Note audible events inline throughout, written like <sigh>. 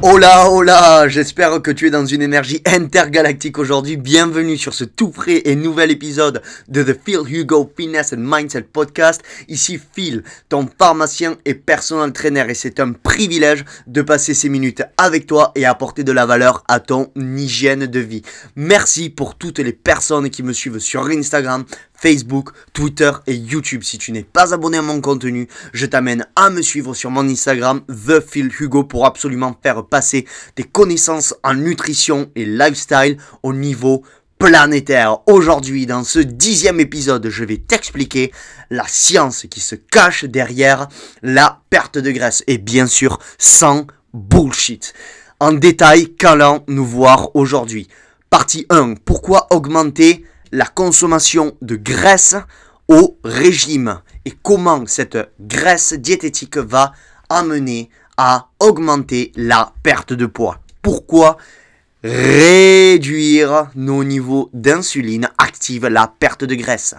Hola, hola, j'espère que tu es dans une énergie intergalactique aujourd'hui. Bienvenue sur ce tout frais et nouvel épisode de The Phil Hugo Fitness and Mindset Podcast. Ici Phil, ton pharmacien et personal trainer et c'est un privilège de passer ces minutes avec toi et apporter de la valeur à ton hygiène de vie. Merci pour toutes les personnes qui me suivent sur Instagram, Facebook, Twitter et YouTube. Si tu n'es pas abonné à mon contenu, je t'amène à me suivre sur mon Instagram, The Phil Hugo, pour absolument faire passer tes connaissances en nutrition et lifestyle au niveau planétaire. Aujourd'hui, dans ce dixième épisode, je vais t'expliquer la science qui se cache derrière la perte de graisse. Et bien sûr, sans bullshit. En détail, qu'allons-nous voir aujourd'hui? Partie 1. Pourquoi augmenter la consommation de graisse au régime et comment cette graisse diététique va amener à augmenter la perte de poids? Pourquoi réduire nos niveaux d'insuline active la perte de graisse?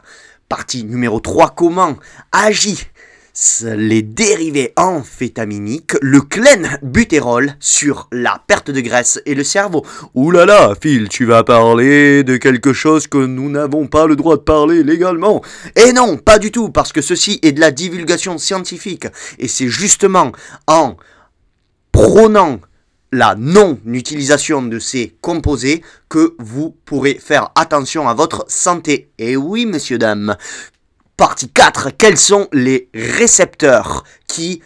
Partie numéro 3, comment agit les dérivés amphétaminiques, le clenbutérol sur la perte de graisse et le cerveau. Ouh là là, Phil, tu vas parler de quelque chose que nous n'avons pas le droit de parler légalement. Et non, pas du tout, parce que ceci est de la divulgation scientifique. Et c'est justement en prônant la non-utilisation de ces composés que vous pourrez faire attention à votre santé. Et oui, messieurs, dames, Partie 4. Quels sont les récepteurs qui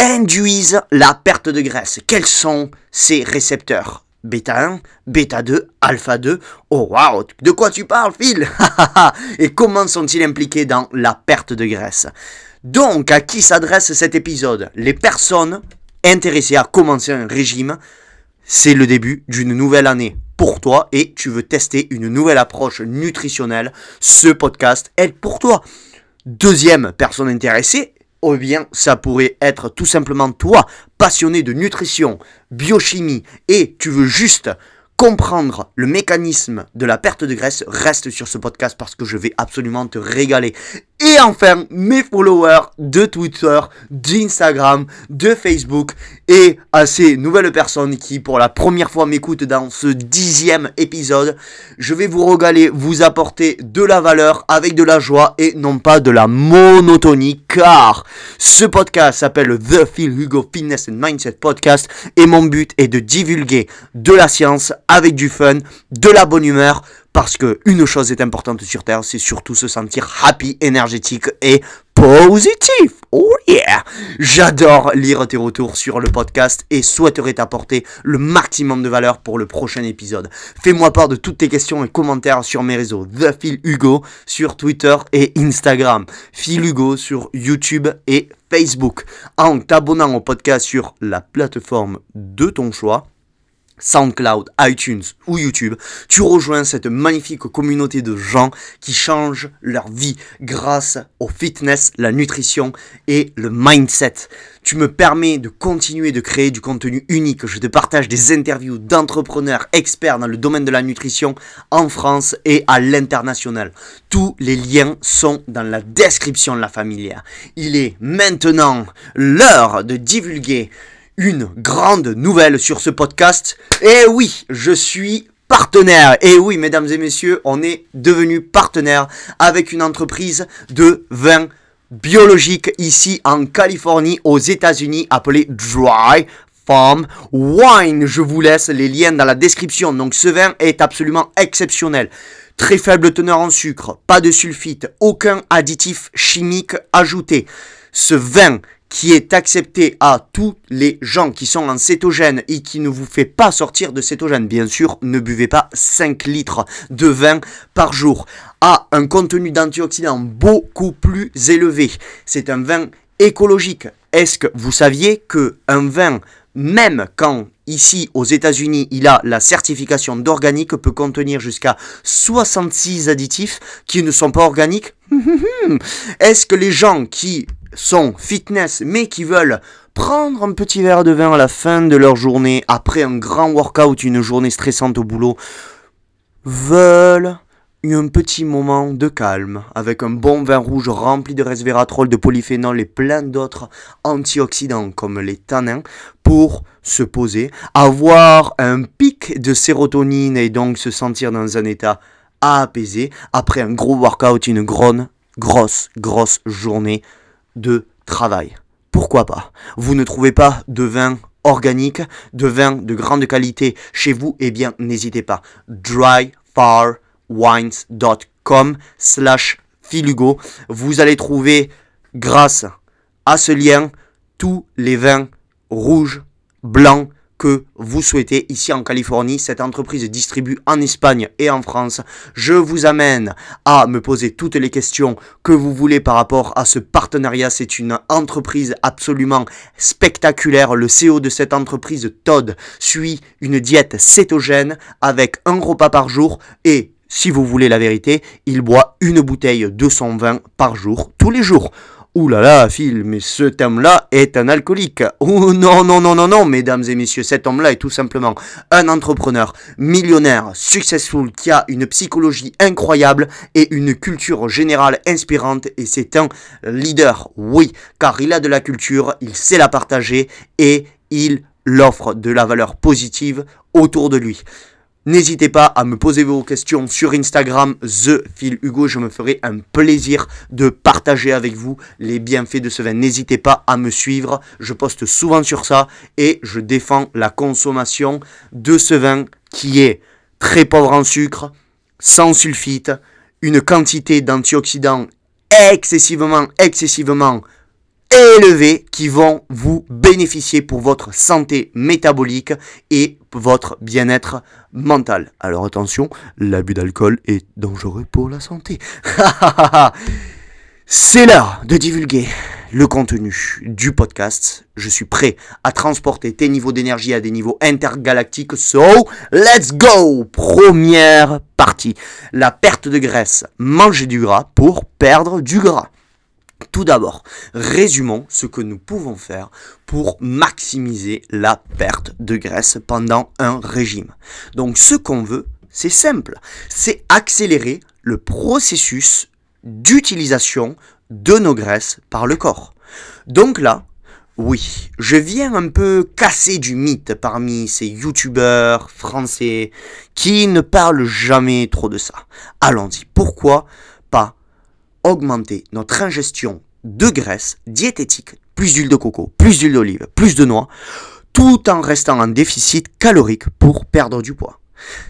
induisent la perte de graisse? Quels sont ces récepteurs? Bêta 1, bêta 2, alpha 2. Oh waouh, de quoi tu parles, Phil? <laughs> Et comment sont-ils impliqués dans la perte de graisse? Donc, à qui s'adresse cet épisode? Les personnes intéressées à commencer un régime. C'est le début d'une nouvelle année pour toi et tu veux tester une nouvelle approche nutritionnelle, ce podcast est pour toi. Deuxième personne intéressée, ou bien ça pourrait être tout simplement toi, passionné de nutrition, biochimie, et tu veux juste comprendre le mécanisme de la perte de graisse, reste sur ce podcast parce que je vais absolument te régaler. Et enfin, mes followers de Twitter, d'Instagram, de Facebook et à ces nouvelles personnes qui pour la première fois m'écoutent dans ce dixième épisode, je vais vous régaler, vous apporter de la valeur avec de la joie et non pas de la monotonie car ce podcast s'appelle The Phil Hugo Fitness and Mindset Podcast et mon but est de divulguer de la science avec du fun, de la bonne humeur parce que une chose est importante sur Terre, c'est surtout se sentir happy, énergétique et positif. Oh yeah J'adore lire tes retours sur le podcast et souhaiterais t'apporter le maximum de valeur pour le prochain épisode. Fais-moi part de toutes tes questions et commentaires sur mes réseaux. The Phil Hugo sur Twitter et Instagram. Phil Hugo sur YouTube et Facebook. En t'abonnant au podcast sur la plateforme de ton choix SoundCloud, iTunes ou YouTube, tu rejoins cette magnifique communauté de gens qui changent leur vie grâce au fitness, la nutrition et le mindset. Tu me permets de continuer de créer du contenu unique. Je te partage des interviews d'entrepreneurs experts dans le domaine de la nutrition en France et à l'international. Tous les liens sont dans la description de la familière. Il est maintenant l'heure de divulguer une grande nouvelle sur ce podcast. Et oui, je suis partenaire. Et oui, mesdames et messieurs, on est devenu partenaire avec une entreprise de vin biologique ici en Californie, aux États-Unis, appelée Dry Farm Wine. Je vous laisse les liens dans la description. Donc ce vin est absolument exceptionnel. Très faible teneur en sucre, pas de sulfite, aucun additif chimique ajouté. Ce vin qui est accepté à tous les gens qui sont en cétogène et qui ne vous fait pas sortir de cétogène. Bien sûr, ne buvez pas 5 litres de vin par jour. A un contenu d'antioxydants beaucoup plus élevé. C'est un vin écologique. Est-ce que vous saviez que un vin même quand ici aux États-Unis il a la certification d'organique, peut contenir jusqu'à 66 additifs qui ne sont pas organiques? <laughs> Est-ce que les gens qui sont fitness mais qui veulent prendre un petit verre de vin à la fin de leur journée après un grand workout, une journée stressante au boulot, veulent un petit moment de calme avec un bon vin rouge rempli de resveratrol, de polyphénol et plein d'autres antioxydants comme les tanins pour se poser, avoir un pic de sérotonine et donc se sentir dans un état apaisé après un gros workout, une grosse, grosse, grosse journée de travail. Pourquoi pas? Vous ne trouvez pas de vin organique, de vin de grande qualité chez vous? Eh bien, n'hésitez pas. dryfarwines.com slash filugo. Vous allez trouver, grâce à ce lien, tous les vins rouges, blancs, que vous souhaitez ici en Californie. Cette entreprise distribue en Espagne et en France. Je vous amène à me poser toutes les questions que vous voulez par rapport à ce partenariat. C'est une entreprise absolument spectaculaire. Le CEO de cette entreprise, Todd, suit une diète cétogène avec un repas par jour et si vous voulez la vérité, il boit une bouteille de son vin par jour, tous les jours. Ouh là là, Phil, mais cet homme-là est un alcoolique. Oh non, non, non, non, non, mesdames et messieurs, cet homme-là est tout simplement un entrepreneur millionnaire, successful, qui a une psychologie incroyable et une culture générale inspirante. Et c'est un leader, oui, car il a de la culture, il sait la partager et il l'offre de la valeur positive autour de lui. N'hésitez pas à me poser vos questions sur Instagram, The Phil. Je me ferai un plaisir de partager avec vous les bienfaits de ce vin. N'hésitez pas à me suivre. Je poste souvent sur ça et je défends la consommation de ce vin qui est très pauvre en sucre, sans sulfite, une quantité d'antioxydants excessivement, excessivement élevés qui vont vous bénéficier pour votre santé métabolique et votre bien-être mental. Alors attention, l'abus d'alcool est dangereux pour la santé. <laughs> C'est l'heure de divulguer le contenu du podcast. Je suis prêt à transporter tes niveaux d'énergie à des niveaux intergalactiques. So, let's go Première partie. La perte de graisse. Manger du gras pour perdre du gras. Tout d'abord, résumons ce que nous pouvons faire pour maximiser la perte de graisse pendant un régime. Donc ce qu'on veut, c'est simple, c'est accélérer le processus d'utilisation de nos graisses par le corps. Donc là, oui, je viens un peu casser du mythe parmi ces youtubeurs français qui ne parlent jamais trop de ça. Allons-y, pourquoi augmenter notre ingestion de graisse diététique, plus d'huile de coco, plus d'huile d'olive, plus de noix, tout en restant en déficit calorique pour perdre du poids.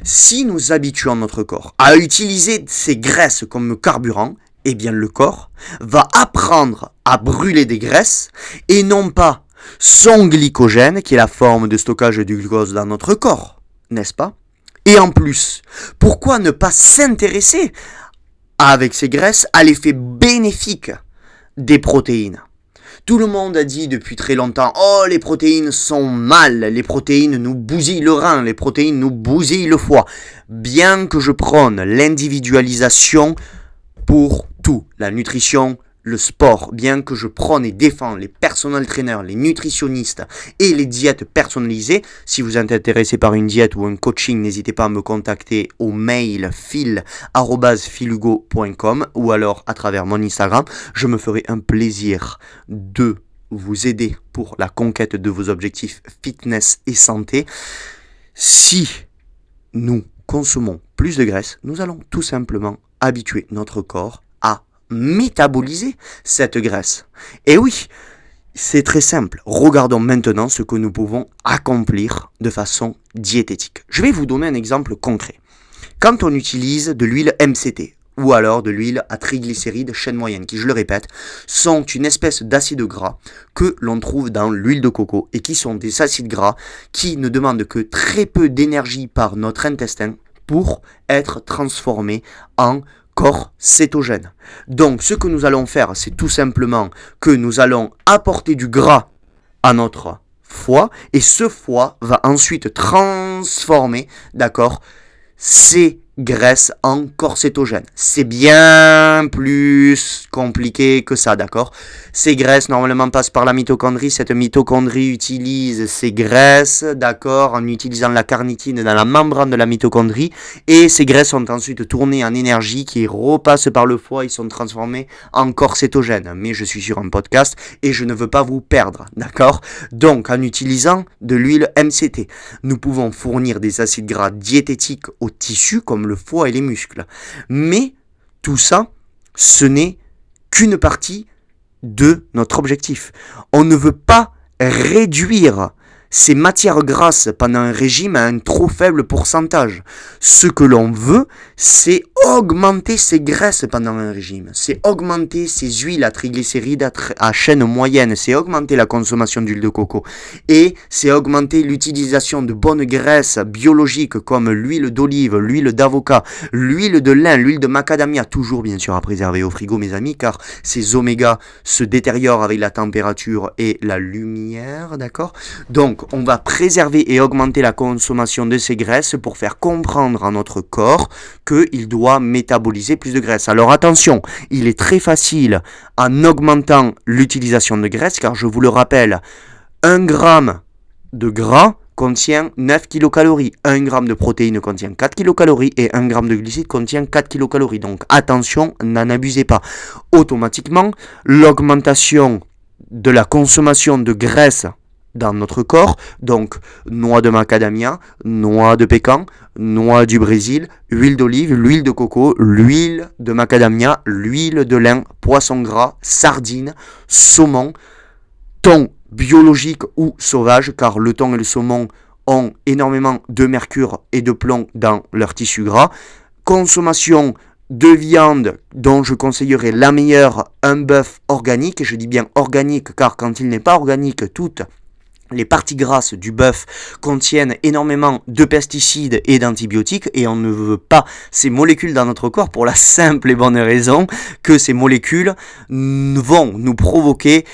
Si nous habituons notre corps à utiliser ces graisses comme carburant, eh bien le corps va apprendre à brûler des graisses et non pas son glycogène, qui est la forme de stockage du glucose dans notre corps, n'est-ce pas? Et en plus, pourquoi ne pas s'intéresser avec ces graisses à l'effet bénéfique des protéines. Tout le monde a dit depuis très longtemps Oh, les protéines sont mal, les protéines nous bousillent le rein, les protéines nous bousillent le foie. Bien que je prône l'individualisation pour tout, la nutrition, le sport, bien que je prône et défends les personal trainers, les nutritionnistes et les diètes personnalisées, si vous êtes intéressé par une diète ou un coaching, n'hésitez pas à me contacter au mail fil.filugo.com ou alors à travers mon Instagram. Je me ferai un plaisir de vous aider pour la conquête de vos objectifs fitness et santé. Si nous consommons plus de graisse, nous allons tout simplement habituer notre corps métaboliser cette graisse. Et oui, c'est très simple. Regardons maintenant ce que nous pouvons accomplir de façon diététique. Je vais vous donner un exemple concret. Quand on utilise de l'huile MCT, ou alors de l'huile à triglycérides chaîne moyenne, qui, je le répète, sont une espèce d'acide gras que l'on trouve dans l'huile de coco et qui sont des acides gras qui ne demandent que très peu d'énergie par notre intestin pour être transformés en corps cétogène. Donc ce que nous allons faire, c'est tout simplement que nous allons apporter du gras à notre foie et ce foie va ensuite transformer, d'accord, ces graisse en corps cétogène. C'est bien plus compliqué que ça, d'accord? Ces graisses normalement passent par la mitochondrie. Cette mitochondrie utilise ces graisses, d'accord, en utilisant la carnitine dans la membrane de la mitochondrie. Et ces graisses sont ensuite tournées en énergie qui repasse par le foie. Ils sont transformés en corps cétogène. Mais je suis sur un podcast et je ne veux pas vous perdre, d'accord? Donc, en utilisant de l'huile MCT, nous pouvons fournir des acides gras diététiques au tissu comme le foie et les muscles. Mais tout ça, ce n'est qu'une partie de notre objectif. On ne veut pas réduire ces matières grasses pendant un régime à un trop faible pourcentage. Ce que l'on veut, c'est augmenter ces graisses pendant un régime. C'est augmenter ces huiles à triglycérides à, chaîne moyenne. C'est augmenter la consommation d'huile de coco. Et c'est augmenter l'utilisation de bonnes graisses biologiques comme l'huile d'olive, l'huile d'avocat, l'huile de lin, l'huile de macadamia, toujours bien sûr à préserver au frigo mes amis, car ces omégas se détériorent avec la température et la lumière, d'accord? Donc on va préserver et augmenter la consommation de ces graisses pour faire comprendre à notre corps qu'il doit métaboliser plus de graisse. Alors attention, il est très facile en augmentant l'utilisation de graisse, car je vous le rappelle, 1 gramme de gras contient 9 kilocalories, 1 gramme de protéines contient 4 kilocalories et 1 gramme de glucides contient 4 kilocalories. Donc attention, n'en abusez pas. Automatiquement, l'augmentation de la consommation de graisse dans notre corps. Donc, noix de macadamia, noix de pécan, noix du Brésil, huile d'olive, l'huile de coco, l'huile de macadamia, l'huile de lin, poisson gras, sardines, saumon, thon biologique ou sauvage, car le thon et le saumon ont énormément de mercure et de plomb dans leur tissu gras. Consommation de viande dont je conseillerais la meilleure, un bœuf organique, et je dis bien organique car quand il n'est pas organique, toutes les parties grasses du bœuf contiennent énormément de pesticides et d'antibiotiques et on ne veut pas ces molécules dans notre corps pour la simple et bonne raison que ces molécules vont nous provoquer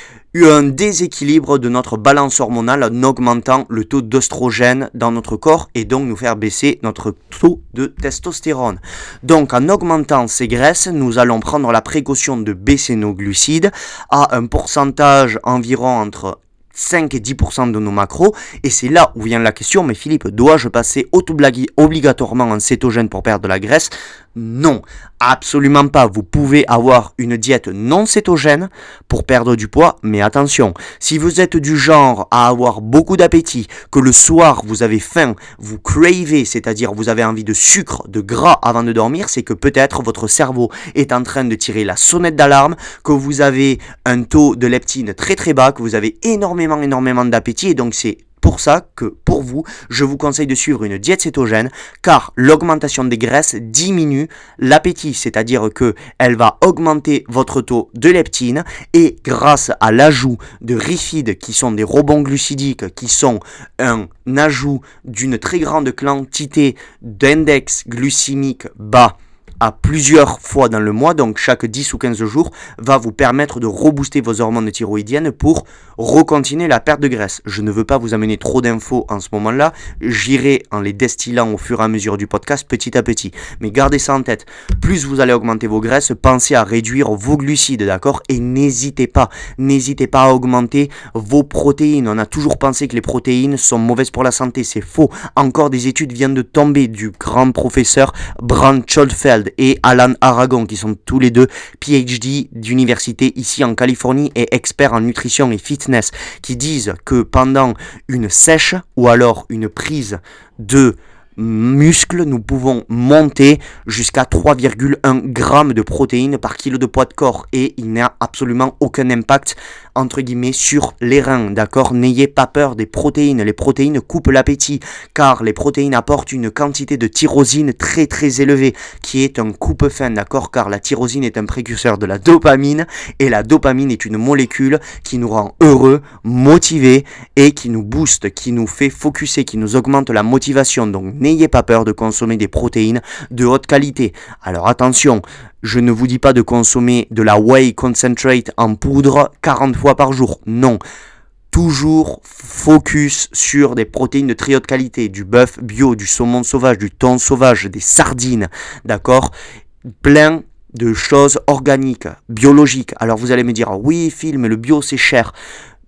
un déséquilibre de notre balance hormonale en augmentant le taux d'oestrogène dans notre corps et donc nous faire baisser notre taux de testostérone. Donc en augmentant ces graisses, nous allons prendre la précaution de baisser nos glucides à un pourcentage environ entre 5 et 10% de nos macros. Et c'est là où vient la question, mais Philippe, dois-je passer obligatoirement en cétogène pour perdre de la graisse? Non, absolument pas. Vous pouvez avoir une diète non cétogène pour perdre du poids, mais attention, si vous êtes du genre à avoir beaucoup d'appétit, que le soir vous avez faim, vous cravez, c'est-à-dire vous avez envie de sucre, de gras avant de dormir, c'est que peut-être votre cerveau est en train de tirer la sonnette d'alarme, que vous avez un taux de leptine très très bas, que vous avez énormément énormément d'appétit et donc c'est pour ça que pour vous, je vous conseille de suivre une diète cétogène car l'augmentation des graisses diminue l'appétit, c'est-à-dire que elle va augmenter votre taux de leptine et grâce à l'ajout de rifides qui sont des rebonds glucidiques qui sont un ajout d'une très grande quantité d'index glycémique bas à plusieurs fois dans le mois, donc chaque 10 ou 15 jours, va vous permettre de rebooster vos hormones thyroïdiennes pour recontinuer la perte de graisse. Je ne veux pas vous amener trop d'infos en ce moment-là, j'irai en les destillant au fur et à mesure du podcast petit à petit. Mais gardez ça en tête, plus vous allez augmenter vos graisses, pensez à réduire vos glucides, d'accord? Et n'hésitez pas, n'hésitez pas à augmenter vos protéines. On a toujours pensé que les protéines sont mauvaises pour la santé, c'est faux. Encore des études viennent de tomber du grand professeur Brand Et Alan Aragon, qui sont tous les deux PhD d'université ici en Californie et experts en nutrition et fitness, qui disent que pendant une sèche ou alors une prise de muscles, nous pouvons monter jusqu'à 3,1 grammes de protéines par kilo de poids de corps et il n'y a absolument aucun impact entre guillemets sur les reins, d'accord? N'ayez pas peur des protéines, les protéines coupent l'appétit car les protéines apportent une quantité de tyrosine très très élevée qui est un coupe-faim, d'accord? Car la tyrosine est un précurseur de la dopamine et la dopamine est une molécule qui nous rend heureux, motivés et qui nous booste, qui nous fait focuser, qui nous augmente la motivation. Donc n'ayez pas peur de consommer des protéines de haute qualité. Alors attention, je ne vous dis pas de consommer de la whey concentrate en poudre 40 fois par jour. Non. toujours focus sur des protéines de très haute qualité, du bœuf bio, du saumon sauvage, du thon sauvage, des sardines, d'accord? Plein de choses organiques, biologiques. Alors vous allez me dire, oui Phil, mais le bio c'est cher.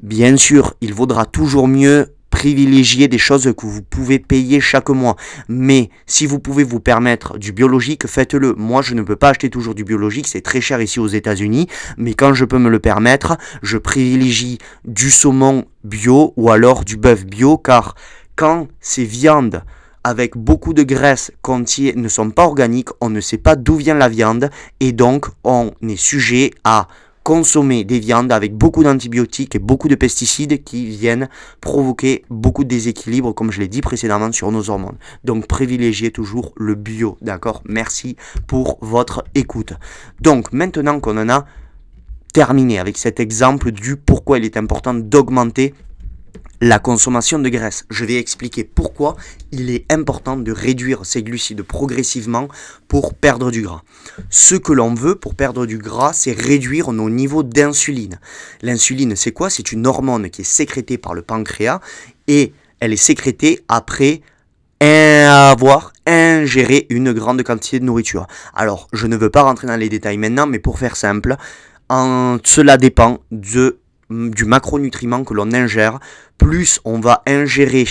Bien sûr, il vaudra toujours mieux privilégier des choses que vous pouvez payer chaque mois. Mais si vous pouvez vous permettre du biologique, faites-le. Moi, je ne peux pas acheter toujours du biologique, c'est très cher ici aux États-Unis, mais quand je peux me le permettre, je privilégie du saumon bio ou alors du bœuf bio, car quand ces viandes avec beaucoup de graisse ne sont pas organiques, on ne sait pas d'où vient la viande et donc on est sujet à consommer des viandes avec beaucoup d'antibiotiques et beaucoup de pesticides qui viennent provoquer beaucoup de déséquilibres, comme je l'ai dit précédemment, sur nos hormones. Donc privilégiez toujours le bio, d'accord? Merci pour votre écoute. Donc maintenant qu'on en a terminé avec cet exemple du pourquoi il est important d'augmenter la consommation de graisse. Je vais expliquer pourquoi il est important de réduire ces glucides progressivement pour perdre du gras. Ce que l'on veut pour perdre du gras, c'est réduire nos niveaux d'insuline. L'insuline, c'est quoi? C'est une hormone qui est sécrétée par le pancréas et elle est sécrétée après avoir ingéré une grande quantité de nourriture. Alors, je ne veux pas rentrer dans les détails maintenant, mais pour faire simple, cela dépend de du macronutriment que l'on ingère, plus on va ingérer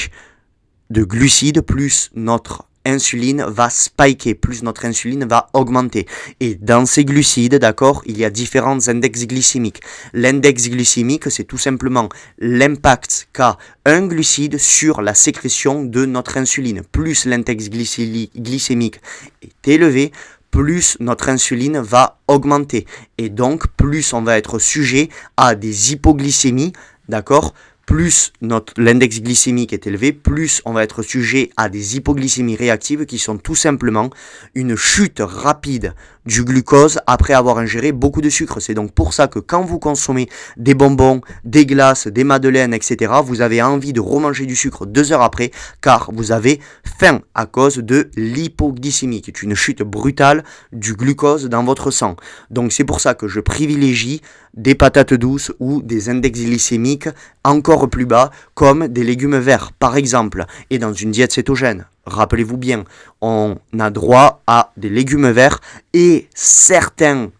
de glucides, plus notre insuline va spiker, plus notre insuline va augmenter. Et dans ces glucides, d'accord, il y a différents index glycémiques. L'index glycémique, c'est tout simplement l'impact qu'a un glucide sur la sécrétion de notre insuline. Plus l'index glycémique est élevé, plus notre insuline va augmenter. Et donc, plus on va être sujet à des hypoglycémies, d'accord? Plus l'index glycémique est élevé, plus on va être sujet à des hypoglycémies réactives qui sont tout simplement une chute rapide du glucose après avoir ingéré beaucoup de sucre. C'est donc pour ça que quand vous consommez des bonbons, des glaces, des madeleines, etc., vous avez envie de remanger du sucre deux heures après, car vous avez faim à cause de l'hypoglycémie, qui est une chute brutale du glucose dans votre sang. Donc c'est pour ça que je privilégie des patates douces ou des index glycémiques encore plus bas, comme des légumes verts, par exemple, et dans une diète cétogène rappelez-vous bien, on a droit à des légumes verts et certains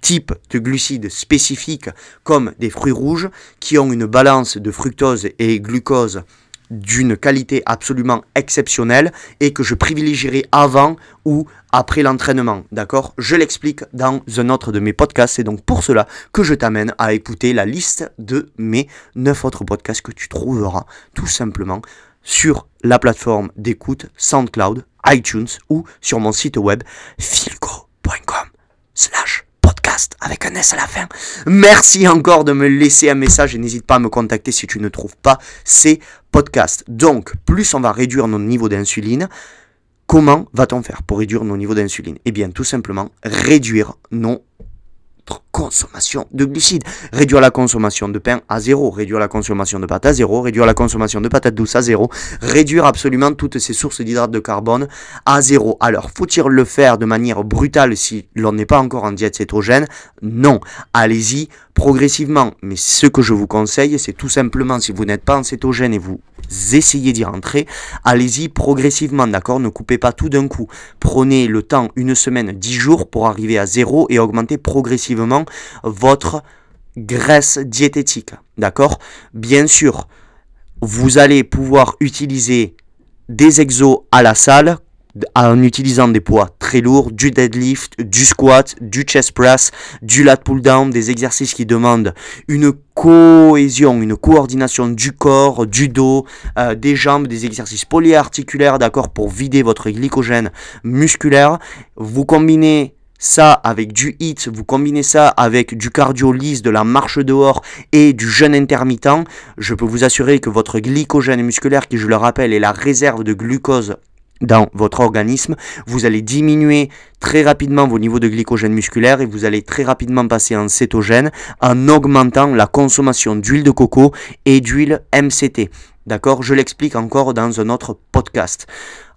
types de glucides spécifiques comme des fruits rouges qui ont une balance de fructose et glucose d'une qualité absolument exceptionnelle et que je privilégierai avant ou après l'entraînement. D'accord? Je l'explique dans un autre de mes podcasts. C'est donc pour cela que je t'amène à écouter la liste de mes 9 autres podcasts que tu trouveras tout simplement sur la plateforme d'écoute SoundCloud, iTunes ou sur mon site web filco.com slash podcast avec un S à la fin. Merci encore de me laisser un message et n'hésite pas à me contacter si tu ne trouves pas ces podcasts. Donc, plus on va réduire nos niveaux d'insuline, comment va-t-on faire pour réduire nos niveaux d'insuline? Eh bien, tout simplement, réduire nos consommation de glucides, réduire la consommation de pain à zéro, réduire la consommation de pâte à zéro, réduire la consommation de patates douces à zéro, réduire absolument toutes ces sources d'hydrates de carbone à zéro. Alors, faut-il le faire de manière brutale si l'on n'est pas encore en diète cétogène? Non. Allez-y progressivement. Mais ce que je vous conseille, c'est tout simplement, si vous n'êtes pas en cétogène et vous essayez d'y rentrer, allez-y progressivement, d'accord? Ne coupez pas tout d'un coup. Prenez le temps, une semaine, dix jours pour arriver à zéro et augmenter progressivement votre graisse diététique, d'accord? Bien sûr, vous allez pouvoir utiliser des exos à la salle en utilisant des poids très lourds, du deadlift, du squat, du chest press, du lat pull down, des exercices qui demandent une cohésion, une coordination du corps, du dos, euh, des jambes, des exercices polyarticulaires, d'accord, pour vider votre glycogène musculaire. Vous combinez ça avec du HIIT, vous combinez ça avec du cardio lisse, de la marche dehors et du jeûne intermittent, je peux vous assurer que votre glycogène musculaire, qui je le rappelle est la réserve de glucose dans votre organisme, vous allez diminuer très rapidement vos niveaux de glycogène musculaire et vous allez très rapidement passer en cétogène en augmentant la consommation d'huile de coco et d'huile MCT. D'accord? Je l'explique encore dans un autre podcast.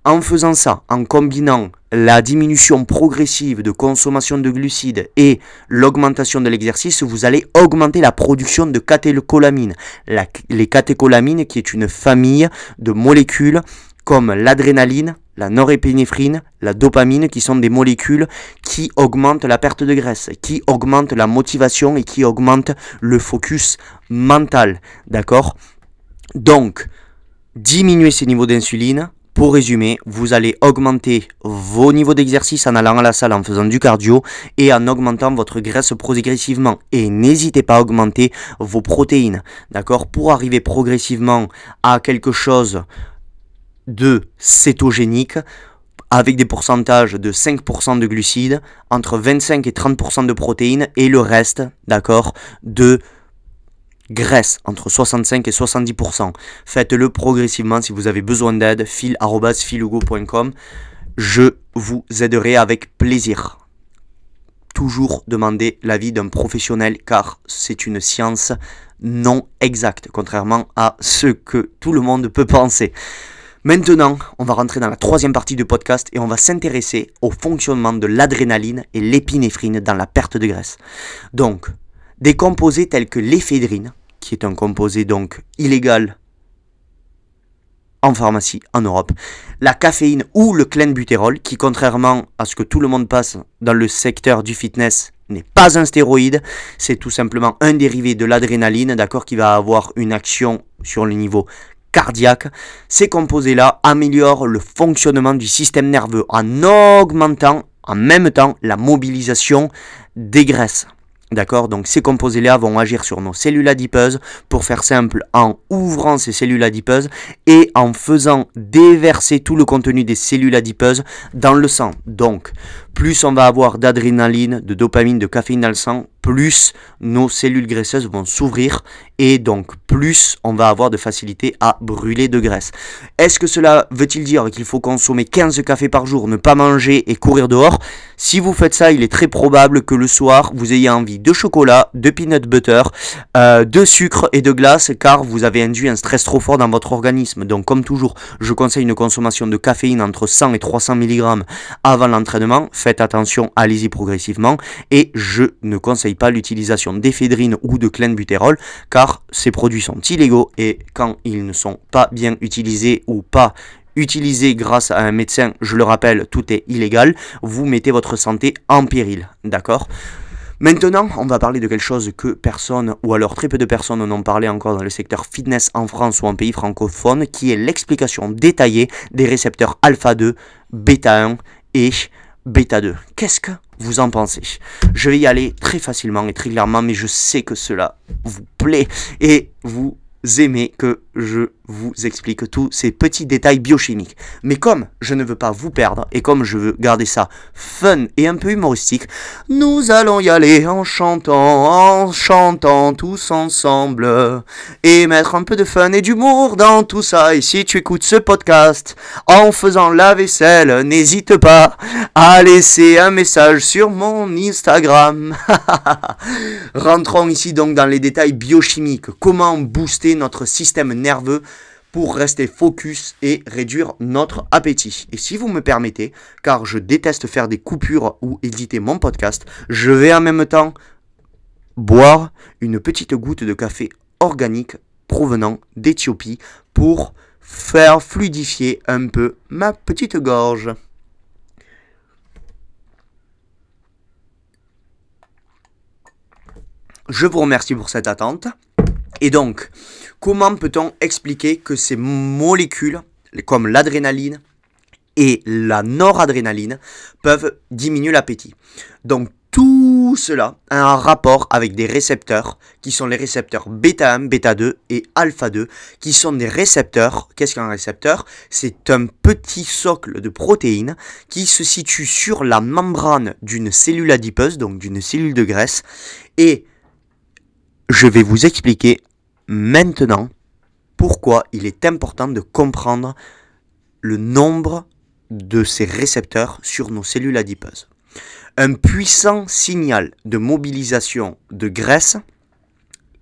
En faisant ça, en combinant la diminution progressive de consommation de glucides et l'augmentation de l'exercice, vous allez augmenter la production de catécholamines. les catécholamines qui est une famille de molécules comme l'adrénaline, la norépinéphrine, la dopamine, qui sont des molécules qui augmentent la perte de graisse, qui augmentent la motivation et qui augmentent le focus mental. D'accord? Donc, diminuer ces niveaux d'insuline, pour résumer, vous allez augmenter vos niveaux d'exercice en allant à la salle, en faisant du cardio et en augmentant votre graisse progressivement. Et n'hésitez pas à augmenter vos protéines, d'accord? Pour arriver progressivement à quelque chose de cétogénique avec des pourcentages de 5% de glucides, entre 25 et 30% de protéines et le reste, d'accord, de graisse entre 65 et 70%. Faites-le progressivement si vous avez besoin d'aide, fil.filugo.com. Je vous aiderai avec plaisir. Toujours demander l'avis d'un professionnel car c'est une science non exacte, contrairement à ce que tout le monde peut penser. Maintenant, on va rentrer dans la troisième partie du podcast et on va s'intéresser au fonctionnement de l'adrénaline et l'épinéphrine dans la perte de graisse. Donc, des composés tels que l'éphédrine, qui est un composé donc illégal en pharmacie en Europe, la caféine ou le clenbutérol, qui contrairement à ce que tout le monde passe dans le secteur du fitness, n'est pas un stéroïde, c'est tout simplement un dérivé de l'adrénaline, d'accord, qui va avoir une action sur le niveau cardiaque. Ces composés-là améliorent le fonctionnement du système nerveux en augmentant en même temps la mobilisation des graisses. D'accord? Donc ces composés-là vont agir sur nos cellules adipeuses, pour faire simple, en ouvrant ces cellules adipeuses et en faisant déverser tout le contenu des cellules adipeuses dans le sang. Donc, plus on va avoir d'adrénaline, de dopamine, de caféine dans le sang, plus nos cellules graisseuses vont s'ouvrir et donc plus on va avoir de facilité à brûler de graisse. Est-ce que cela veut-il dire qu'il faut consommer 15 cafés par jour, ne pas manger et courir dehors? Si vous faites ça, il est très probable que le soir, vous ayez envie de chocolat, de peanut butter, euh, de sucre et de glace car vous avez induit un stress trop fort dans votre organisme. Donc comme toujours, je conseille une consommation de caféine entre 100 et 300 mg avant l'entraînement. Faites attention, allez-y progressivement et je ne conseille pas l'utilisation d'éphédrine ou de clenbutérol car ces produits sont illégaux et quand ils ne sont pas bien utilisés ou pas utilisés grâce à un médecin, je le rappelle, tout est illégal, vous mettez votre santé en péril, d'accord? Maintenant, on va parler de quelque chose que personne, ou alors très peu de personnes n'ont parlé encore dans le secteur fitness en France ou en pays francophone, qui est l'explication détaillée des récepteurs alpha 2, bêta 1 et bêta 2. Qu'est-ce que vous en pensez? Je vais y aller très facilement et très clairement, mais je sais que cela vous plaît et vous aimez que je vous explique tous ces petits détails biochimiques. Mais comme je ne veux pas vous perdre et comme je veux garder ça fun et un peu humoristique, nous allons y aller en chantant, en chantant tous ensemble et mettre un peu de fun et d'humour dans tout ça. Et si tu écoutes ce podcast en faisant la vaisselle, n'hésite pas à laisser un message sur mon Instagram. <laughs> Rentrons ici donc dans les détails biochimiques. Comment booster notre système nerveux pour rester focus et réduire notre appétit. Et si vous me permettez, car je déteste faire des coupures ou éditer mon podcast, je vais en même temps boire une petite goutte de café organique provenant d'Éthiopie pour faire fluidifier un peu ma petite gorge. Je vous remercie pour cette attente. Et donc, comment peut-on expliquer que ces molécules, comme l'adrénaline et la noradrénaline, peuvent diminuer l'appétit? Donc, tout cela a un rapport avec des récepteurs qui sont les récepteurs bêta 1, bêta 2 et alpha 2 qui sont des récepteurs. Qu'est-ce qu'un récepteur? C'est un petit socle de protéines qui se situe sur la membrane d'une cellule adipeuse, donc d'une cellule de graisse. Et je vais vous expliquer maintenant pourquoi il est important de comprendre le nombre de ces récepteurs sur nos cellules adipeuses. Un puissant signal de mobilisation de graisse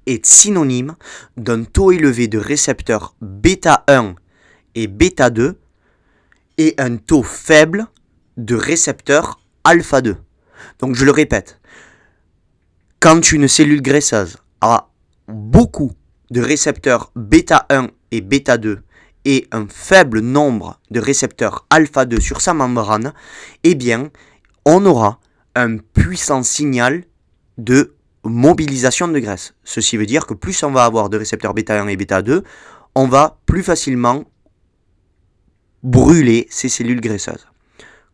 est synonyme d'un taux élevé de récepteurs bêta 1 et bêta 2 et un taux faible de récepteurs alpha 2. Donc je le répète, quand une cellule graisseuse a beaucoup de récepteurs bêta 1 et bêta 2 et un faible nombre de récepteurs alpha 2 sur sa membrane, eh bien, on aura un puissant signal de mobilisation de graisse. Ceci veut dire que plus on va avoir de récepteurs bêta 1 et bêta 2, on va plus facilement brûler ces cellules graisseuses.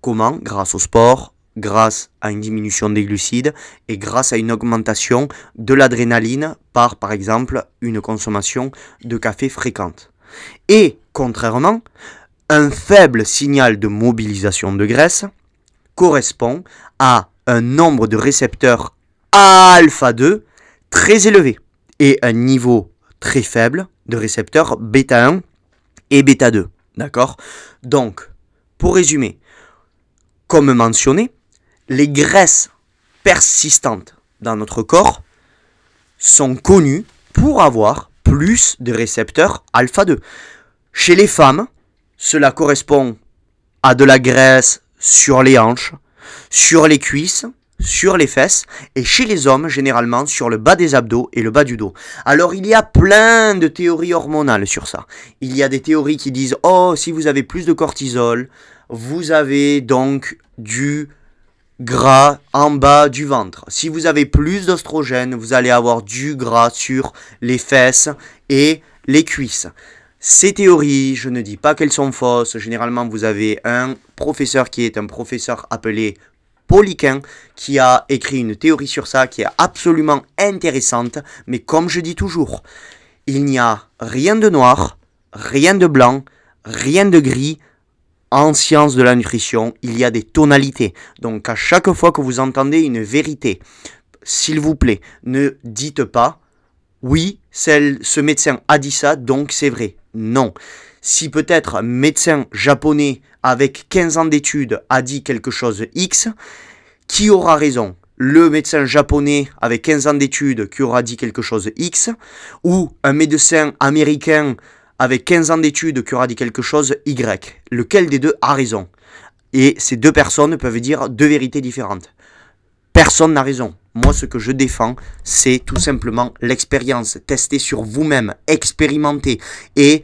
Comment? Grâce au sport, grâce à une diminution des glucides et grâce à une augmentation de l'adrénaline par par exemple une consommation de café fréquente. Et contrairement, un faible signal de mobilisation de graisse correspond à un nombre de récepteurs alpha 2 très élevé et un niveau très faible de récepteurs bêta 1 et bêta 2. D'accord? Donc, pour résumer, comme mentionné, les graisses persistantes dans notre corps sont connues pour avoir plus de récepteurs alpha 2. Chez les femmes, cela correspond à de la graisse sur les hanches, sur les cuisses, sur les fesses et chez les hommes généralement sur le bas des abdos et le bas du dos. Alors il y a plein de théories hormonales sur ça. Il y a des théories qui disent oh si vous avez plus de cortisol, vous avez donc du gras en bas du ventre. Si vous avez plus d'ostrogène, vous allez avoir du gras sur les fesses et les cuisses. Ces théories, je ne dis pas qu'elles sont fausses. Généralement, vous avez un professeur qui est un professeur appelé Poliquin qui a écrit une théorie sur ça qui est absolument intéressante, mais comme je dis toujours, il n'y a rien de noir, rien de blanc, rien de gris. En science de la nutrition, il y a des tonalités. Donc à chaque fois que vous entendez une vérité, s'il vous plaît, ne dites pas oui, ce médecin a dit ça, donc c'est vrai. Non. Si peut-être un médecin japonais avec 15 ans d'études a dit quelque chose X, qui aura raison? Le médecin japonais avec 15 ans d'études qui aura dit quelque chose X, ou un médecin américain avec 15 ans d'études qui aura dit quelque chose Y. Lequel des deux a raison? Et ces deux personnes peuvent dire deux vérités différentes. Personne n'a raison. Moi, ce que je défends, c'est tout simplement l'expérience. Tester sur vous-même, expérimenter. Et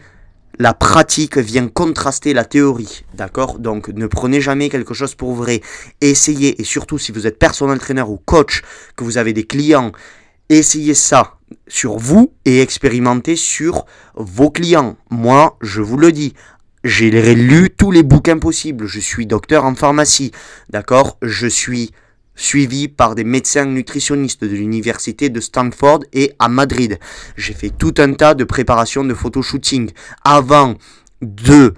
la pratique vient contraster la théorie, d'accord? Donc ne prenez jamais quelque chose pour vrai. Essayez, et surtout si vous êtes personnel trainer ou coach, que vous avez des clients, essayez ça sur vous et expérimentez sur vos clients. Moi, je vous le dis, j'ai lu tous les bouquins possibles. Je suis docteur en pharmacie, d'accord? Je suis suivi par des médecins nutritionnistes de l'université de Stanford et à Madrid. J'ai fait tout un tas de préparations de photoshooting. Avant de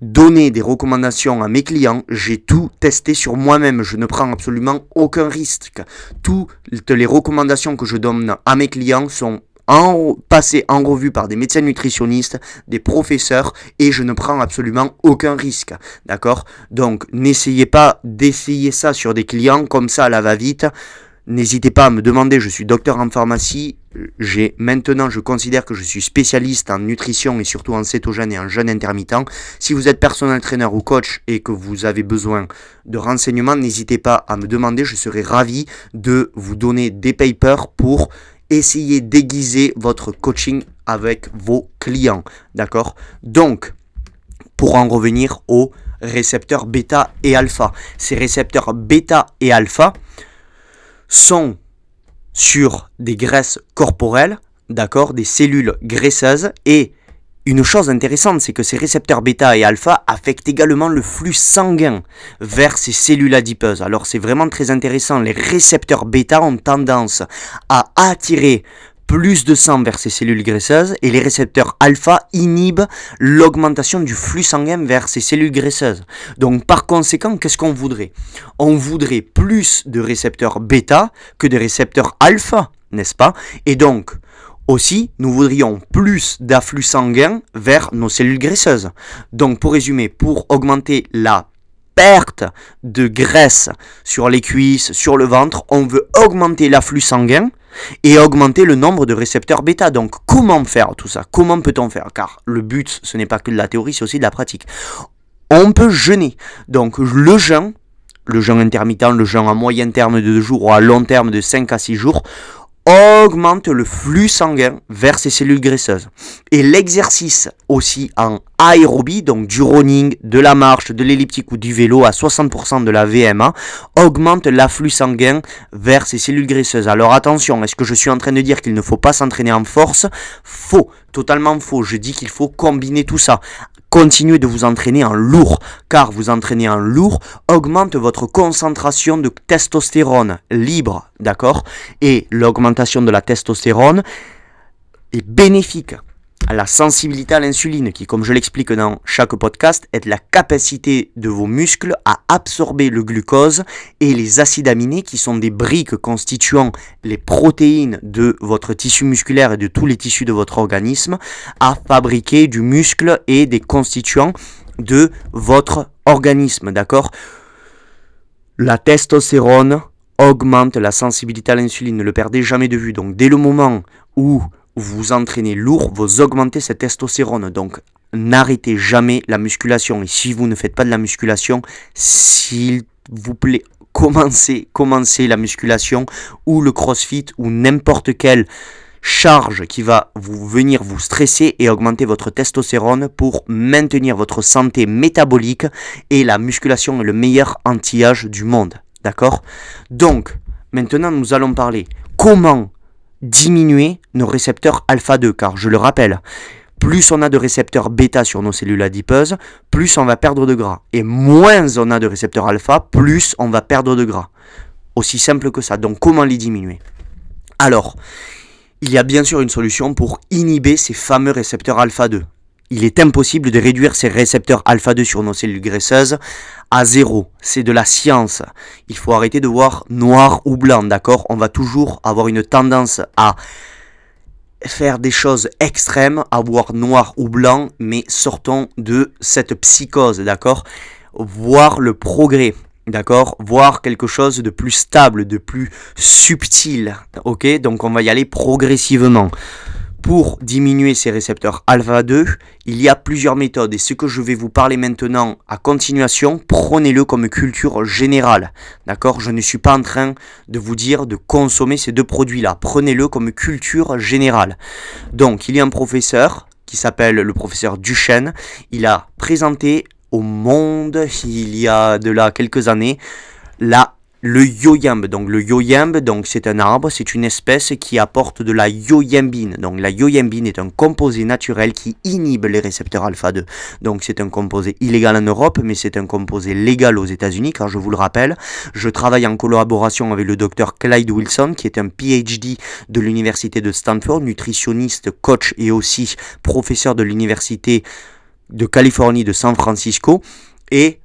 donner des recommandations à mes clients, j'ai tout testé sur moi-même. Je ne prends absolument aucun risque. Toutes les recommandations que je donne à mes clients sont en, passé en revue par des médecins nutritionnistes, des professeurs, et je ne prends absolument aucun risque. D'accord? Donc, n'essayez pas d'essayer ça sur des clients comme ça la va-vite. N'hésitez pas à me demander, je suis docteur en pharmacie, j'ai maintenant, je considère que je suis spécialiste en nutrition et surtout en cétogène et en jeûne intermittent. Si vous êtes personnel trainer ou coach et que vous avez besoin de renseignements, n'hésitez pas à me demander, je serai ravi de vous donner des papers pour essayez d'aiguiser votre coaching avec vos clients. D'accord? Donc, pour en revenir aux récepteurs bêta et alpha. Ces récepteurs bêta et alpha sont sur des graisses corporelles, d'accord, des cellules graisseuses et une chose intéressante, c'est que ces récepteurs bêta et alpha affectent également le flux sanguin vers ces cellules adipeuses. Alors c'est vraiment très intéressant. Les récepteurs bêta ont tendance à attirer plus de sang vers ces cellules graisseuses et les récepteurs alpha inhibent l'augmentation du flux sanguin vers ces cellules graisseuses. Donc par conséquent, qu'est-ce qu'on voudrait? On voudrait plus de récepteurs bêta que de récepteurs alpha, n'est-ce pas? Et donc, aussi, nous voudrions plus d'afflux sanguin vers nos cellules graisseuses. Donc pour résumer, pour augmenter la perte de graisse sur les cuisses, sur le ventre, on veut augmenter l'afflux sanguin et augmenter le nombre de récepteurs bêta. Donc comment faire tout ça? Comment peut-on faire? Car le but, ce n'est pas que de la théorie, c'est aussi de la pratique. On peut jeûner. Donc le jeûne, le jeûne intermittent, le jeûne à moyen terme de 2 jours ou à long terme de 5 à 6 jours, augmente le flux sanguin vers ces cellules graisseuses. Et l'exercice aussi en aérobie, donc du running, de la marche, de l'elliptique ou du vélo à 60% de la VMA, augmente l'afflux sanguin vers ces cellules graisseuses. Alors attention, est-ce que je suis en train de dire qu'il ne faut pas s'entraîner en force? Faux, totalement faux. Je dis qu'il faut combiner tout ça. Continuez de vous entraîner en lourd, car vous entraîner en lourd augmente votre concentration de testostérone libre, d'accord? Et l'augmentation de la testostérone est bénéfique à la sensibilité à l'insuline, qui, comme je l'explique dans chaque podcast, est la capacité de vos muscles à absorber le glucose et les acides aminés, qui sont des briques constituant les protéines de votre tissu musculaire et de tous les tissus de votre organisme, à fabriquer du muscle et des constituants de votre organisme, d'accord? La testostérone augmente la sensibilité à l'insuline, ne le perdez jamais de vue. Donc dès le moment où vous entraînez lourd, vous augmentez cette testostérone. Donc n'arrêtez jamais la musculation. Et si vous ne faites pas de la musculation, s'il vous plaît, commencez, commencez la musculation ou le crossfit ou n'importe quelle charge qui va vous venir vous stresser et augmenter votre testostérone pour maintenir votre santé métabolique et la musculation est le meilleur anti-âge du monde. D'accord? Donc, maintenant nous allons parler comment diminuer nos récepteurs alpha-2, car je le rappelle, plus on a de récepteurs bêta sur nos cellules adipeuses, plus on va perdre de gras. Et moins on a de récepteurs alpha, plus on va perdre de gras. Aussi simple que ça. Donc comment les diminuer? Alors, il y a bien sûr une solution pour inhiber ces fameux récepteurs alpha-2 il est impossible de réduire ces récepteurs alpha-2 sur nos cellules graisseuses à zéro. C'est de la science. Il faut arrêter de voir noir ou blanc, d'accord? On va toujours avoir une tendance à faire des choses extrêmes, à voir noir ou blanc, mais sortons de cette psychose, d'accord? Voir le progrès, d'accord? Voir quelque chose de plus stable, de plus subtil, ok? Donc on va y aller progressivement pour diminuer ces récepteurs alpha 2, il y a plusieurs méthodes et ce que je vais vous parler maintenant à continuation, prenez-le comme culture générale. D'accord? Je ne suis pas en train de vous dire de consommer ces deux produits-là. Prenez-le comme culture générale. Donc, il y a un professeur qui s'appelle le professeur Duchesne. Il a présenté au monde, il y a de là quelques années, la le yoyambe. Donc le yoyambe, donc c'est un arbre, c'est une espèce qui apporte de la yoyambine. Donc la yoyambine est un composé naturel qui inhibe les récepteurs alpha 2. Donc c'est un composé illégal en Europe, mais c'est un composé légal aux États-Unis, car je vous le rappelle, je travaille en collaboration avec le docteur Clyde Wilson, qui est un PhD de l'université de Stanford, nutritionniste, coach et aussi professeur de l'université de Californie de San Francisco. Et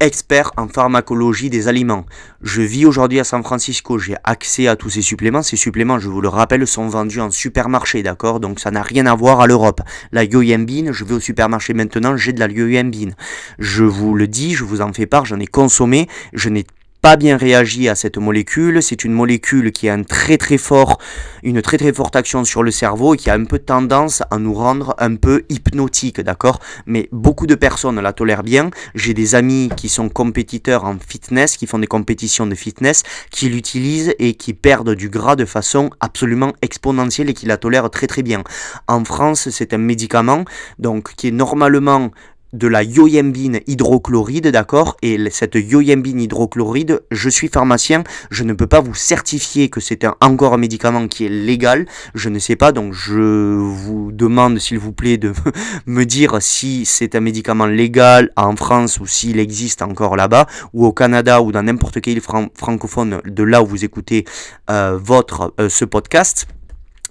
expert en pharmacologie des aliments. Je vis aujourd'hui à San Francisco, j'ai accès à tous ces suppléments. Ces suppléments, je vous le rappelle, sont vendus en supermarché, d'accord? Donc ça n'a rien à voir à l'Europe. La yoyambine, je vais au supermarché maintenant, j'ai de la yoyambine. Je vous le dis, je vous en fais part, j'en ai consommé, je n'ai pas bien réagi à cette molécule. C'est une molécule qui a un très très fort, une très très forte action sur le cerveau et qui a un peu tendance à nous rendre un peu hypnotique, d'accord? Mais beaucoup de personnes la tolèrent bien. J'ai des amis qui sont compétiteurs en fitness, qui font des compétitions de fitness, qui l'utilisent et qui perdent du gras de façon absolument exponentielle et qui la tolèrent très très bien. En France, c'est un médicament donc qui est normalement de la yoyambine hydrochloride, d'accord? Et cette yoyambine hydrochloride, je suis pharmacien, je ne peux pas vous certifier que c'est un, encore un médicament qui est légal, je ne sais pas, donc je vous demande s'il vous plaît de <laughs> me dire si c'est un médicament légal en France ou s'il existe encore là-bas, ou au Canada ou dans n'importe quel francophone de là où vous écoutez euh, votre, euh, ce podcast.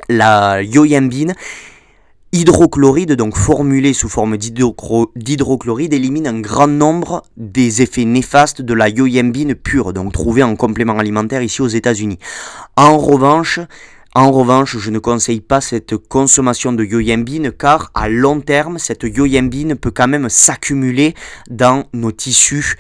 La yoyambine hydrochloride, donc formulé sous forme d'hydrochloride, élimine un grand nombre des effets néfastes de la yoyambine pure, donc trouvée en complément alimentaire ici aux États-Unis. En revanche, en revanche, je ne conseille pas cette consommation de yoyambine car à long terme, cette yoyambine peut quand même s'accumuler dans nos tissus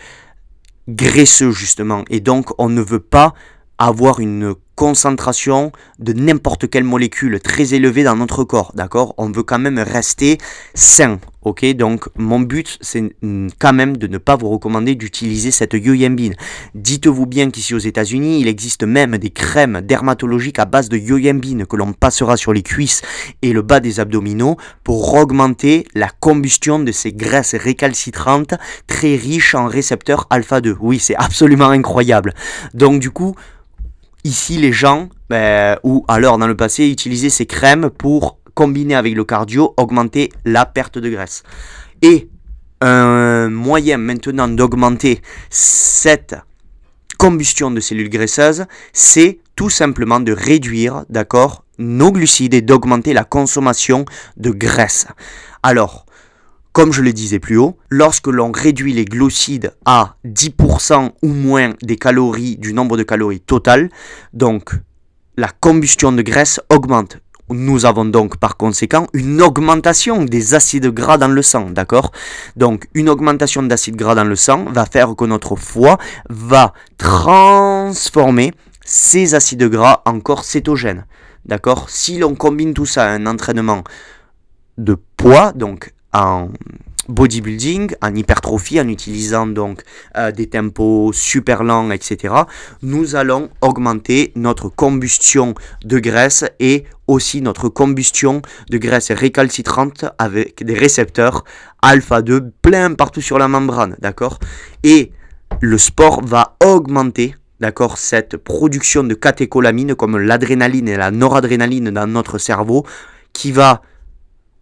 graisseux justement. Et donc, on ne veut pas avoir une concentration de n'importe quelle molécule très élevée dans notre corps, d'accord? On veut quand même rester sain, ok? Donc mon but c'est quand même de ne pas vous recommander d'utiliser cette yoyambine. Dites-vous bien qu'ici aux États-Unis, il existe même des crèmes dermatologiques à base de yoyambine que l'on passera sur les cuisses et le bas des abdominaux pour augmenter la combustion de ces graisses récalcitrantes très riches en récepteurs alpha 2. Oui, c'est absolument incroyable. Donc du coup, Ici, les gens, ben, ou alors dans le passé, utilisaient ces crèmes pour combiner avec le cardio, augmenter la perte de graisse. Et un moyen maintenant d'augmenter cette combustion de cellules graisseuses, c'est tout simplement de réduire, d'accord, nos glucides et d'augmenter la consommation de graisse. Alors, comme je le disais plus haut, lorsque l'on réduit les glucides à 10% ou moins des calories du nombre de calories totales, donc la combustion de graisse augmente. Nous avons donc par conséquent une augmentation des acides gras dans le sang, d'accord? Donc une augmentation d'acides gras dans le sang va faire que notre foie va transformer ces acides gras en corps cétogènes, d'accord? Si l'on combine tout ça à un entraînement de poids, donc en bodybuilding, en hypertrophie, en utilisant donc euh, des tempos super lents, etc., nous allons augmenter notre combustion de graisse et aussi notre combustion de graisse récalcitrante avec des récepteurs alpha 2 plein partout sur la membrane, d'accord? Et le sport va augmenter d'accord, cette production de catécholamines comme l'adrénaline et la noradrénaline dans notre cerveau qui va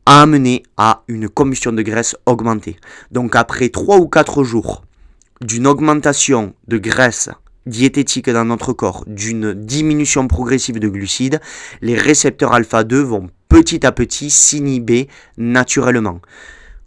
amener à une combustion de graisse augmentée. Donc après 3 ou 4 jours d'une augmentation de graisse diététique dans notre corps, d'une diminution progressive de glucides, les récepteurs alpha 2 vont petit à petit s'inhiber naturellement.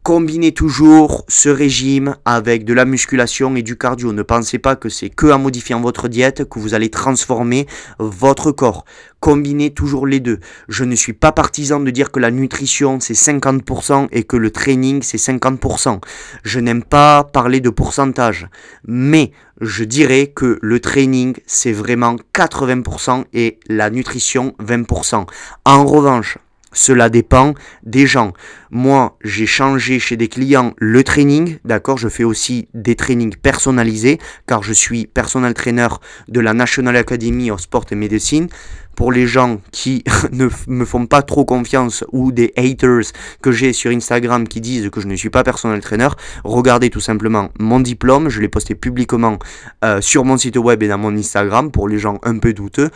Combinez toujours ce régime avec de la musculation et du cardio. Ne pensez pas que c'est que en modifiant votre diète que vous allez transformer votre corps. Combinez toujours les deux. Je ne suis pas partisan de dire que la nutrition c'est 50% et que le training c'est 50%. Je n'aime pas parler de pourcentage. Mais je dirais que le training c'est vraiment 80% et la nutrition 20%. En revanche, cela dépend des gens. Moi, j'ai changé chez des clients le training, d'accord Je fais aussi des trainings personnalisés, car je suis personnel trainer de la National Academy of Sport and Medicine. Pour les gens qui <laughs> ne me font pas trop confiance ou des haters que j'ai sur Instagram qui disent que je ne suis pas personnel trainer, regardez tout simplement mon diplôme. Je l'ai posté publiquement euh, sur mon site web et dans mon Instagram pour les gens un peu douteux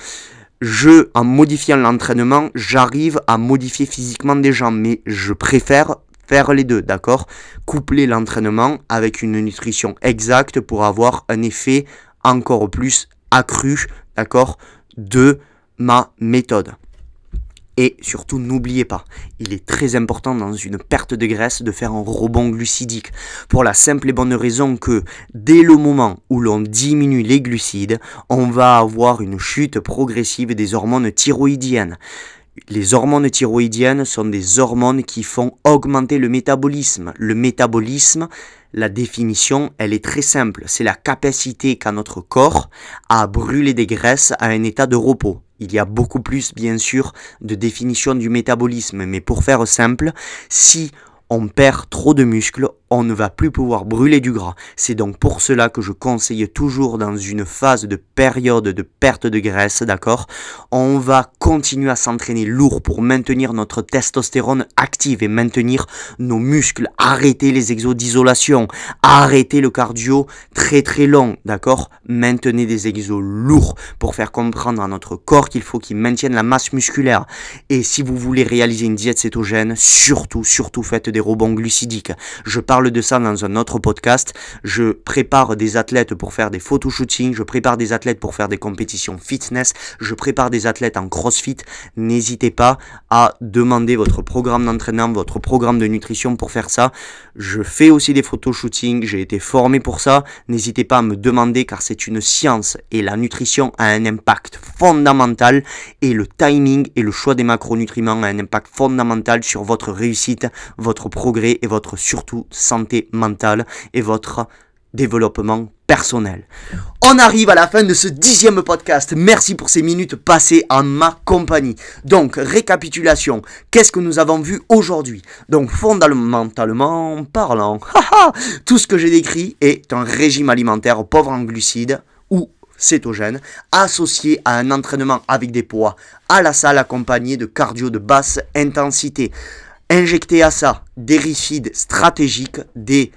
je, en modifiant l'entraînement, j'arrive à modifier physiquement des gens, mais je préfère faire les deux, d'accord? Coupler l'entraînement avec une nutrition exacte pour avoir un effet encore plus accru, d'accord, de ma méthode. Et surtout, n'oubliez pas, il est très important dans une perte de graisse de faire un rebond glucidique. Pour la simple et bonne raison que dès le moment où l'on diminue les glucides, on va avoir une chute progressive des hormones thyroïdiennes. Les hormones thyroïdiennes sont des hormones qui font augmenter le métabolisme. Le métabolisme, la définition, elle est très simple. C'est la capacité qu'a notre corps à brûler des graisses à un état de repos. Il y a beaucoup plus, bien sûr, de définition du métabolisme, mais pour faire simple, si on perd trop de muscles, on ne va plus pouvoir brûler du gras. C'est donc pour cela que je conseille toujours dans une phase de période de perte de graisse, d'accord? On va continuer à s'entraîner lourd pour maintenir notre testostérone active et maintenir nos muscles, arrêter les exos d'isolation, arrêter le cardio très très long, d'accord? Maintenez des exos lourds pour faire comprendre à notre corps qu'il faut qu'il maintienne la masse musculaire. Et si vous voulez réaliser une diète cétogène, surtout, surtout faites des rebonds glucidiques. Je parle de ça dans un autre podcast. Je prépare des athlètes pour faire des photoshootings, je prépare des athlètes pour faire des compétitions fitness, je prépare des athlètes en crossfit. N'hésitez pas à demander votre programme d'entraînement, votre programme de nutrition pour faire ça. Je fais aussi des photoshootings, j'ai été formé pour ça. N'hésitez pas à me demander car c'est une science et la nutrition a un impact fondamental et le timing et le choix des macronutriments a un impact fondamental sur votre réussite, votre progrès et votre surtout santé mentale et votre développement personnel. On arrive à la fin de ce dixième podcast. Merci pour ces minutes passées en ma compagnie. Donc, récapitulation. Qu'est-ce que nous avons vu aujourd'hui? Donc, fondamentalement parlant, <laughs> tout ce que j'ai décrit est un régime alimentaire pauvre en glucides ou cétogène, associé à un entraînement avec des poids à la salle accompagné de cardio de basse intensité. Injecter à ça des rifides stratégiques, des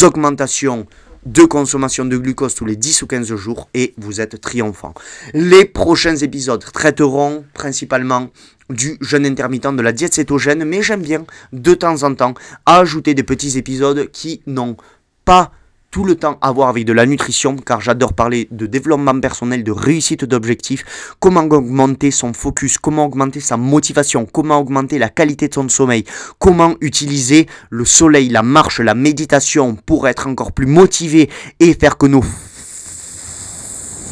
augmentations de consommation de glucose tous les 10 ou 15 jours et vous êtes triomphant. Les prochains épisodes traiteront principalement du jeûne intermittent de la diète cétogène, mais j'aime bien de temps en temps ajouter des petits épisodes qui n'ont pas tout le temps à voir avec de la nutrition, car j'adore parler de développement personnel, de réussite d'objectifs, comment augmenter son focus, comment augmenter sa motivation, comment augmenter la qualité de son sommeil, comment utiliser le soleil, la marche, la méditation pour être encore plus motivé et faire que nos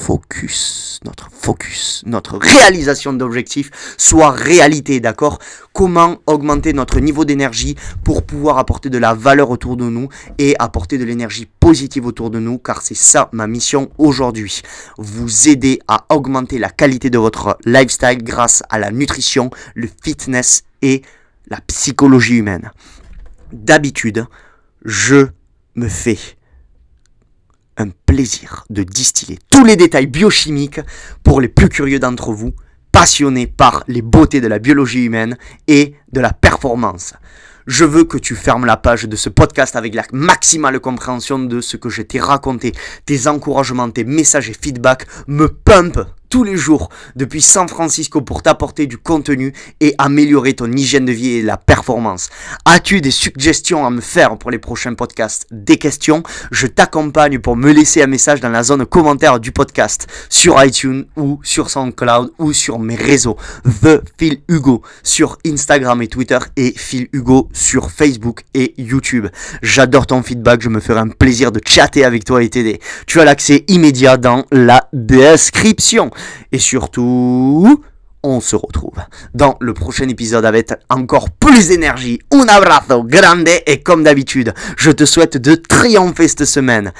focus, notre focus, notre réalisation d'objectifs soit réalité, d'accord? Comment augmenter notre niveau d'énergie pour pouvoir apporter de la valeur autour de nous et apporter de l'énergie positive autour de nous, car c'est ça ma mission aujourd'hui. Vous aider à augmenter la qualité de votre lifestyle grâce à la nutrition, le fitness et la psychologie humaine. D'habitude, je me fais un plaisir de distiller tous les détails biochimiques pour les plus curieux d'entre vous, passionnés par les beautés de la biologie humaine et de la performance. Je veux que tu fermes la page de ce podcast avec la maximale compréhension de ce que je t'ai raconté. Tes encouragements, tes messages et feedbacks me pumpent tous les jours depuis San Francisco pour t'apporter du contenu et améliorer ton hygiène de vie et la performance. As-tu des suggestions à me faire pour les prochains podcasts? Des questions? Je t'accompagne pour me laisser un message dans la zone commentaire du podcast sur iTunes ou sur SoundCloud ou sur mes réseaux. The Phil Hugo sur Instagram et Twitter et Phil Hugo sur Facebook et YouTube. J'adore ton feedback, je me ferai un plaisir de chatter avec toi et t'aider. Tu as l'accès immédiat dans la description. Et surtout, on se retrouve dans le prochain épisode avec encore plus d'énergie. Un abrazo grande et comme d'habitude, je te souhaite de triompher cette semaine.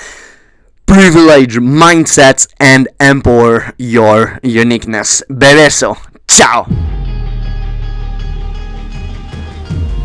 Privilege, mindset and empower your uniqueness. Bebeso. Ciao.